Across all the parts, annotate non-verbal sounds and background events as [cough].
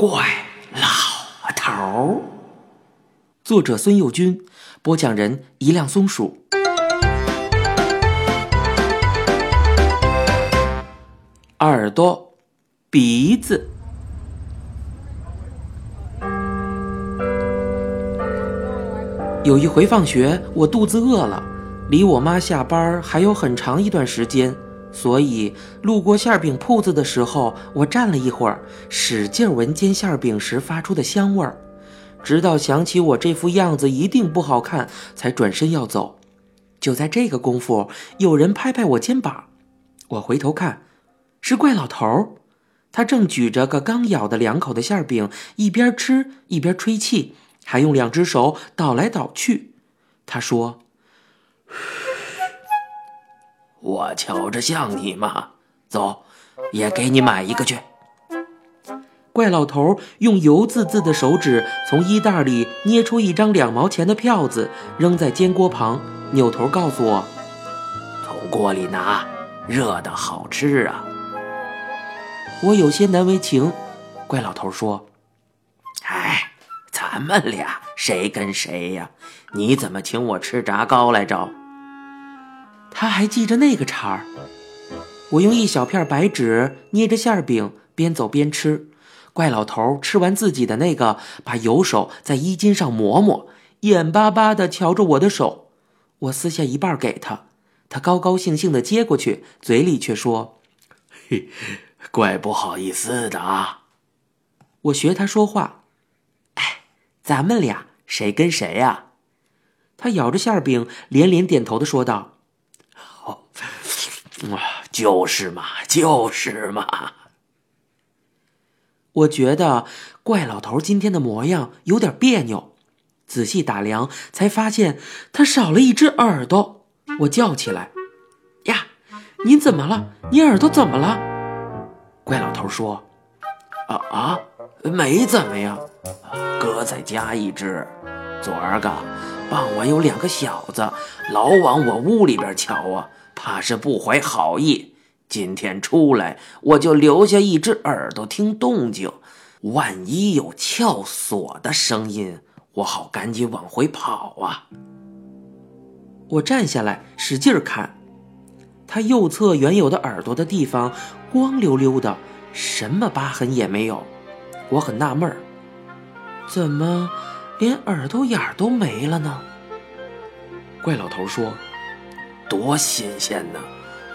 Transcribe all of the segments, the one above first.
怪老头。作者孙幼军，播讲人一辆松鼠。耳朵，鼻子。有一回放学，我肚子饿了，离我妈下班还有很长一段时间。所以，路过馅饼铺子的时候，我站了一会儿，使劲闻煎馅饼时发出的香味儿，直到想起我这副样子一定不好看，才转身要走。就在这个功夫，有人拍拍我肩膀，我回头看，是怪老头儿他正举着个刚咬的两口的馅饼，一边吃一边吹气，还用两只手倒来倒去。他说。我瞧着像你吗？走，也给你买一个去。怪老头用油滋滋的手指从衣袋里捏出一张两毛钱的票子，扔在煎锅旁，扭头告诉我：“从锅里拿，热的好吃啊。”我有些难为情。怪老头说：“哎，咱们俩谁跟谁呀？你怎么请我吃炸糕来着？”他还记着那个茬儿。我用一小片白纸捏着馅饼，边走边吃。怪老头吃完自己的那个，把油手在衣襟上抹抹，眼巴巴地瞧着我的手。我撕下一半给他，他高高兴兴地接过去，嘴里却说：“嘿，怪不好意思的啊。”我学他说话：“哎，咱们俩谁跟谁呀？”他咬着馅饼，连连点头地说道。啊就是嘛，就是嘛。我觉得怪老头今天的模样有点别扭，仔细打量才发现他少了一只耳朵。我叫起来：“呀，您怎么了？你耳朵怎么了？”怪老头说：“啊啊，没怎么样，哥再加一只。昨儿个傍晚有两个小子老往我屋里边瞧啊。”怕是不怀好意。今天出来，我就留下一只耳朵听动静，万一有撬锁的声音，我好赶紧往回跑啊！我站下来，使劲看，他右侧原有的耳朵的地方光溜溜的，什么疤痕也没有。我很纳闷儿，怎么连耳朵眼儿都没了呢？怪老头说。多新鲜呢！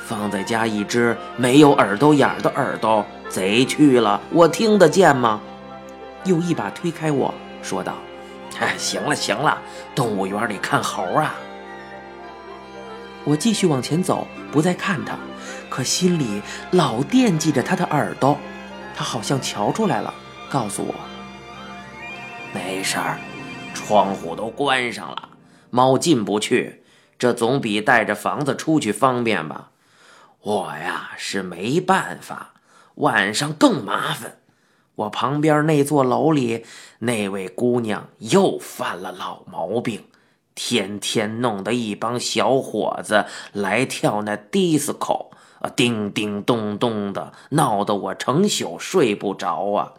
放在家一只没有耳朵眼儿的耳朵，贼去了，我听得见吗？又一把推开我说道：“哎，行了行了，动物园里看猴啊！”我继续往前走，不再看他，可心里老惦记着他的耳朵。他好像瞧出来了，告诉我：“没事儿，窗户都关上了，猫进不去。”这总比带着房子出去方便吧？我呀是没办法，晚上更麻烦。我旁边那座楼里那位姑娘又犯了老毛病，天天弄得一帮小伙子来跳那迪斯科，啊，叮叮咚咚的，闹得我成宿睡不着啊。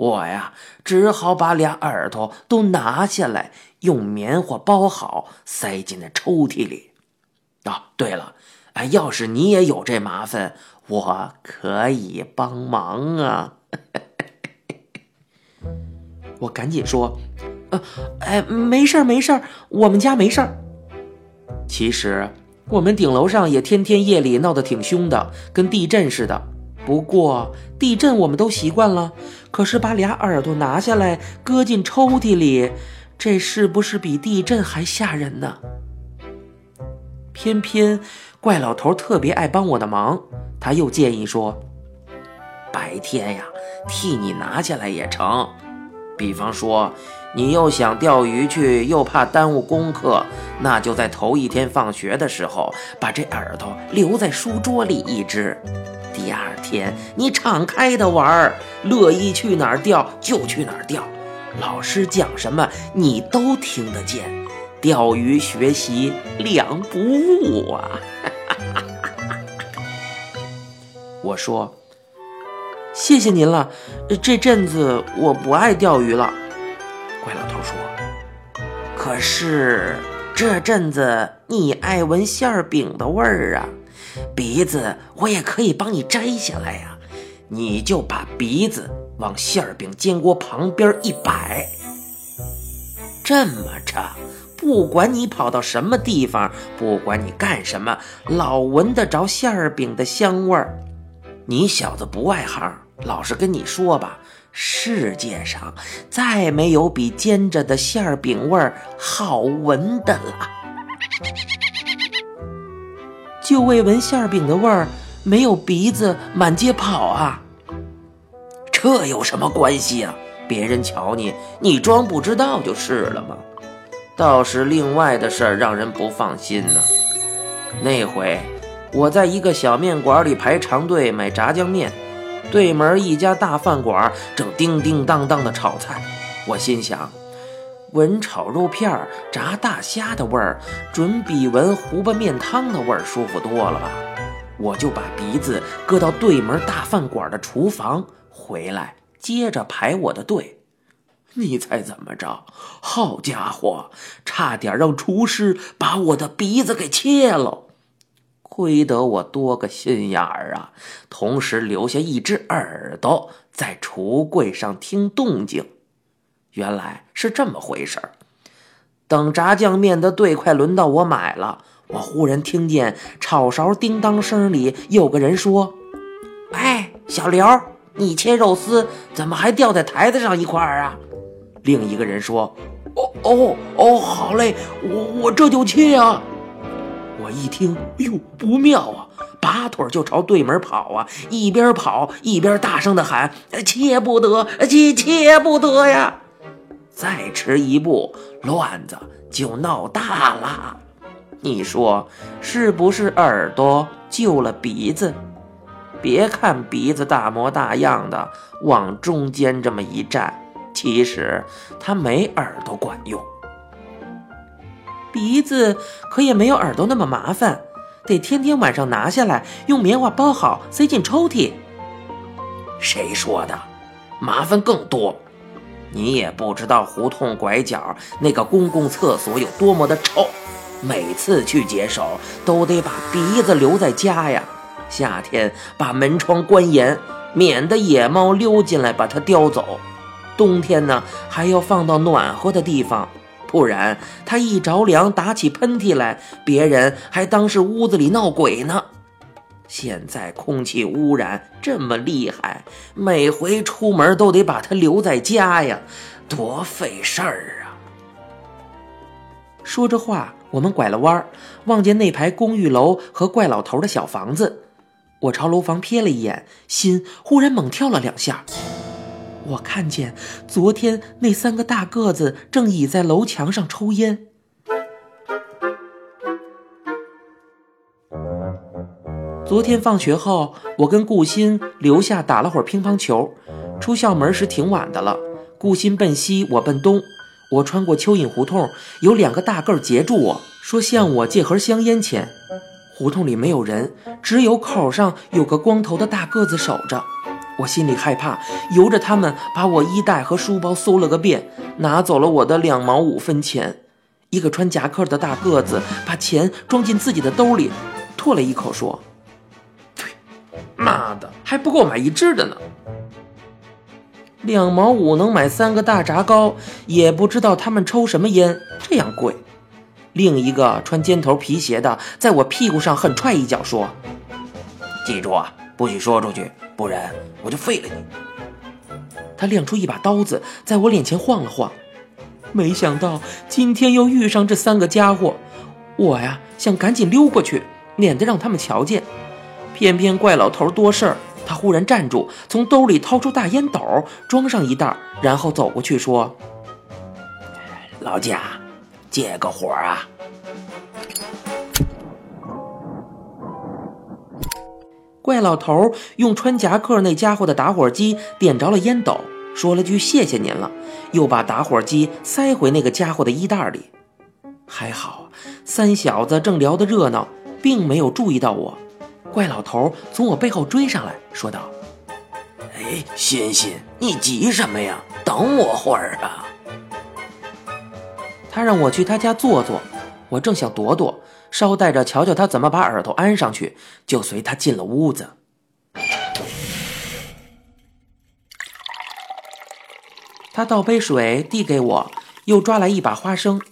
我呀，只好把俩耳朵都拿下来，用棉花包好，塞进那抽屉里。哦，对了，哎，要是你也有这麻烦，我可以帮忙啊！[laughs] 我赶紧说：“呃，哎，没事儿，没事儿，我们家没事儿。”其实，我们顶楼上也天天夜里闹得挺凶的，跟地震似的。不过地震我们都习惯了，可是把俩耳朵拿下来搁进抽屉里，这是不是比地震还吓人呢？偏偏怪老头特别爱帮我的忙，他又建议说：“白天呀，替你拿下来也成。比方说，你又想钓鱼去，又怕耽误功课，那就在头一天放学的时候，把这耳朵留在书桌里一只。”第二天，你敞开的玩儿，乐意去哪儿钓就去哪儿钓，老师讲什么你都听得见，钓鱼学习两不误啊！[laughs] 我说，谢谢您了。这阵子我不爱钓鱼了。怪老头说：“可是这阵子你爱闻馅饼的味儿啊，鼻子我也可以帮你摘下来呀。你就把鼻子往馅儿饼煎锅旁边一摆，这么着。”不管你跑到什么地方，不管你干什么，老闻得着馅儿饼的香味儿。你小子不外行，老实跟你说吧，世界上再没有比煎着的馅儿饼味儿好闻的了。就为闻馅饼的味儿，没有鼻子满街跑啊？这有什么关系啊？别人瞧你，你装不知道就是了嘛？倒是另外的事儿让人不放心呢。那回我在一个小面馆里排长队买炸酱面，对门一家大饭馆正叮叮当当的炒菜。我心想，闻炒肉片、炸大虾的味儿，准比闻胡巴面汤的味儿舒服多了吧？我就把鼻子搁到对门大饭馆的厨房，回来接着排我的队。你猜怎么着？好家伙，差点让厨师把我的鼻子给切了！亏得我多个心眼儿啊，同时留下一只耳朵在橱柜上听动静。原来是这么回事儿。等炸酱面的队快轮到我买了，我忽然听见炒勺叮当声里有个人说：“哎，小刘，你切肉丝怎么还掉在台子上一块儿啊？”另一个人说：“哦哦哦，好嘞，我我这就切啊！”我一听，哎呦，不妙啊！拔腿就朝对门跑啊，一边跑一边大声的喊：“切不得，切切不得呀！”再迟一步，乱子就闹大了。你说是不是耳朵救了鼻子？别看鼻子大模大样的，往中间这么一站。其实它没耳朵管用，鼻子可也没有耳朵那么麻烦，得天天晚上拿下来，用棉花包好，塞进抽屉。谁说的？麻烦更多。你也不知道胡同拐角那个公共厕所有多么的臭，每次去解手都得把鼻子留在家呀。夏天把门窗关严，免得野猫溜进来把它叼走。冬天呢，还要放到暖和的地方，不然它一着凉打起喷嚏来，别人还当是屋子里闹鬼呢。现在空气污染这么厉害，每回出门都得把它留在家呀，多费事儿啊！说着话，我们拐了弯儿，望见那排公寓楼和怪老头的小房子，我朝楼房瞥了一眼，心忽然猛跳了两下。我看见昨天那三个大个子正倚在楼墙上抽烟。昨天放学后，我跟顾鑫留下打了会儿乒乓球。出校门时挺晚的了，顾鑫奔西，我奔东。我穿过蚯蚓胡同，有两个大个儿截住我说：“向我借盒香烟钱。”胡同里没有人，只有口上有个光头的大个子守着。我心里害怕，由着他们把我衣袋和书包搜了个遍，拿走了我的两毛五分钱。一个穿夹克的大个子把钱装进自己的兜里，唾了一口说：“，妈的，还不够买一只的呢！两毛五能买三个大炸糕，也不知道他们抽什么烟，这样贵。”另一个穿尖头皮鞋的在我屁股上狠踹一脚说：“记住啊！”不许说出去，不然我就废了你！他亮出一把刀子，在我脸前晃了晃。没想到今天又遇上这三个家伙，我呀想赶紧溜过去，免得让他们瞧见。偏偏怪老头多事儿，他忽然站住，从兜里掏出大烟斗，装上一袋，然后走过去说：“老贾，借个火啊！”怪老头用穿夹克那家伙的打火机点着了烟斗，说了句“谢谢您了”，又把打火机塞回那个家伙的衣袋里。还好，三小子正聊得热闹，并没有注意到我。怪老头从我背后追上来，说道：“哎，欣欣，你急什么呀？等我会儿啊。他让我去他家坐坐，我正想躲躲，捎带着瞧瞧他怎么把耳朵安上去，就随他进了屋子。他倒杯水递给我，又抓来一把花生。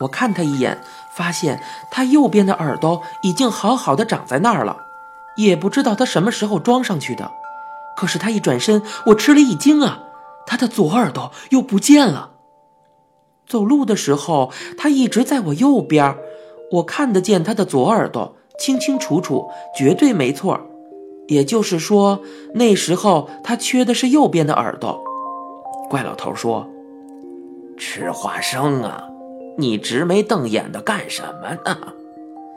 我看他一眼，发现他右边的耳朵已经好好的长在那儿了，也不知道他什么时候装上去的。可是他一转身，我吃了一惊啊，他的左耳朵又不见了。走路的时候，他一直在我右边，我看得见他的左耳朵，清清楚楚，绝对没错。也就是说，那时候他缺的是右边的耳朵。怪老头说：“吃花生啊，你直眉瞪眼的干什么呢？”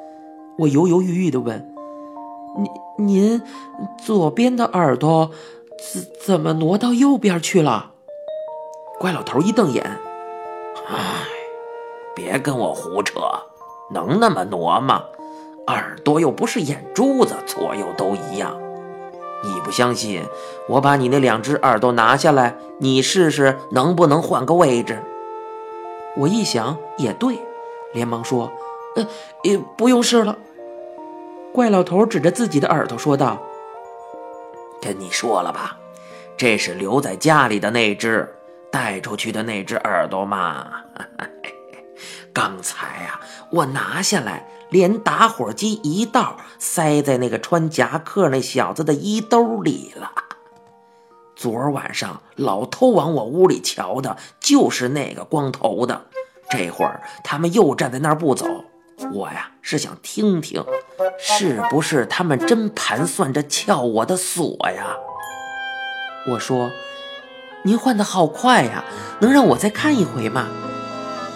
[laughs] 我犹犹豫豫的问：“您您左边的耳朵怎怎么挪到右边去了？”怪老头一瞪眼：“唉，别跟我胡扯，能那么挪吗？耳朵又不是眼珠子，左右都一样。”你不相信？我把你那两只耳朵拿下来，你试试能不能换个位置。我一想也对，连忙说：“呃，也不用试了。”怪老头指着自己的耳朵说道：“跟你说了吧，这是留在家里的那只，带出去的那只耳朵嘛。[laughs] 刚才啊，我拿下来。”连打火机一道塞在那个穿夹克那小子的衣兜里了。昨晚上老偷往我屋里瞧的，就是那个光头的。这会儿他们又站在那儿不走，我呀是想听听，是不是他们真盘算着撬我的锁呀？我说：“您换的好快呀，能让我再看一回吗？”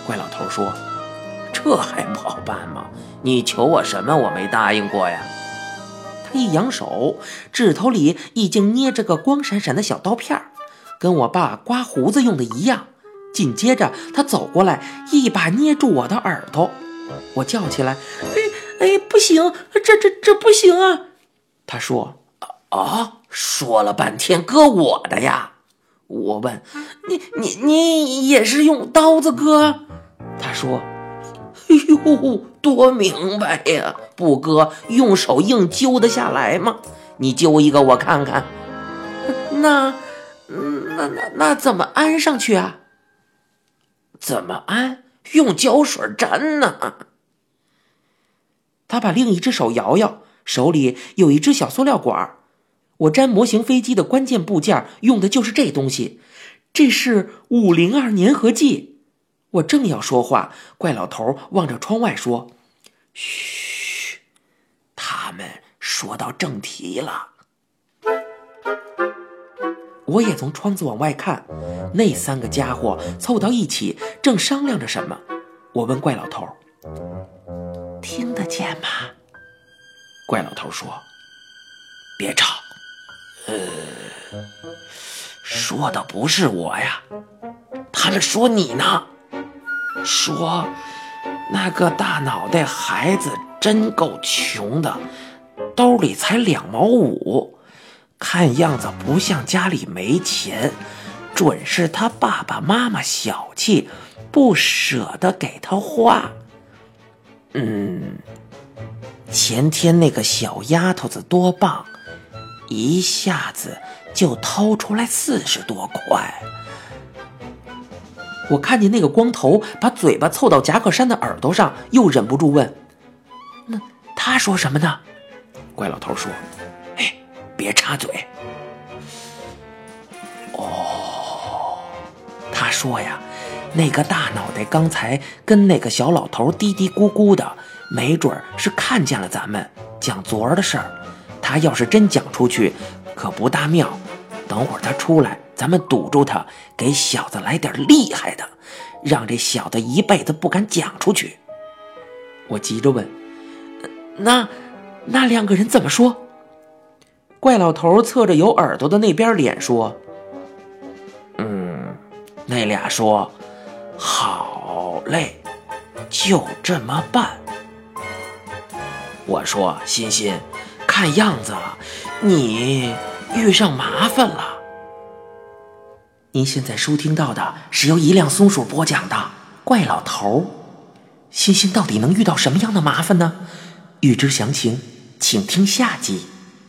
怪老头说：“这还不好办吗？”你求我什么？我没答应过呀。他一扬手，指头里已经捏着个光闪闪的小刀片跟我爸刮胡子用的一样。紧接着，他走过来，一把捏住我的耳朵。我叫起来：“哎哎，不行，这这这不行啊！”他说：“啊，说了半天割我的呀？”我问：“你你你也是用刀子割？”他说。哎呦，多明白呀！不割，用手硬揪得下来吗？你揪一个我看看。那，那那那怎么安上去啊？怎么安？用胶水粘呢。他把另一只手摇摇，手里有一只小塑料管我粘模型飞机的关键部件用的就是这东西，这是五零二粘合剂。我正要说话，怪老头望着窗外说：“嘘，他们说到正题了。”我也从窗子往外看，那三个家伙凑到一起，正商量着什么。我问怪老头：“听得见吗？”怪老头说：“别吵，呃，说的不是我呀，他们说你呢。”说，那个大脑袋孩子真够穷的，兜里才两毛五，看样子不像家里没钱，准是他爸爸妈妈小气，不舍得给他花。嗯，前天那个小丫头子多棒，一下子就掏出来四十多块。我看见那个光头把嘴巴凑到夹克衫的耳朵上，又忍不住问：“那他说什么呢？”怪老头说：“，别插嘴。”哦，他说呀，那个大脑袋刚才跟那个小老头嘀嘀咕咕的，没准是看见了咱们讲昨儿的事儿。他要是真讲出去，可不大妙。等会儿他出来。咱们堵住他，给小子来点厉害的，让这小子一辈子不敢讲出去。我急着问：“那那两个人怎么说？”怪老头侧着有耳朵的那边脸说：“嗯，那俩说好嘞，就这么办。”我说：“欣欣，看样子，你遇上麻烦了。”您现在收听到的是由一辆松鼠播讲的《怪老头》。欣欣到底能遇到什么样的麻烦呢？欲知详情，请听下集。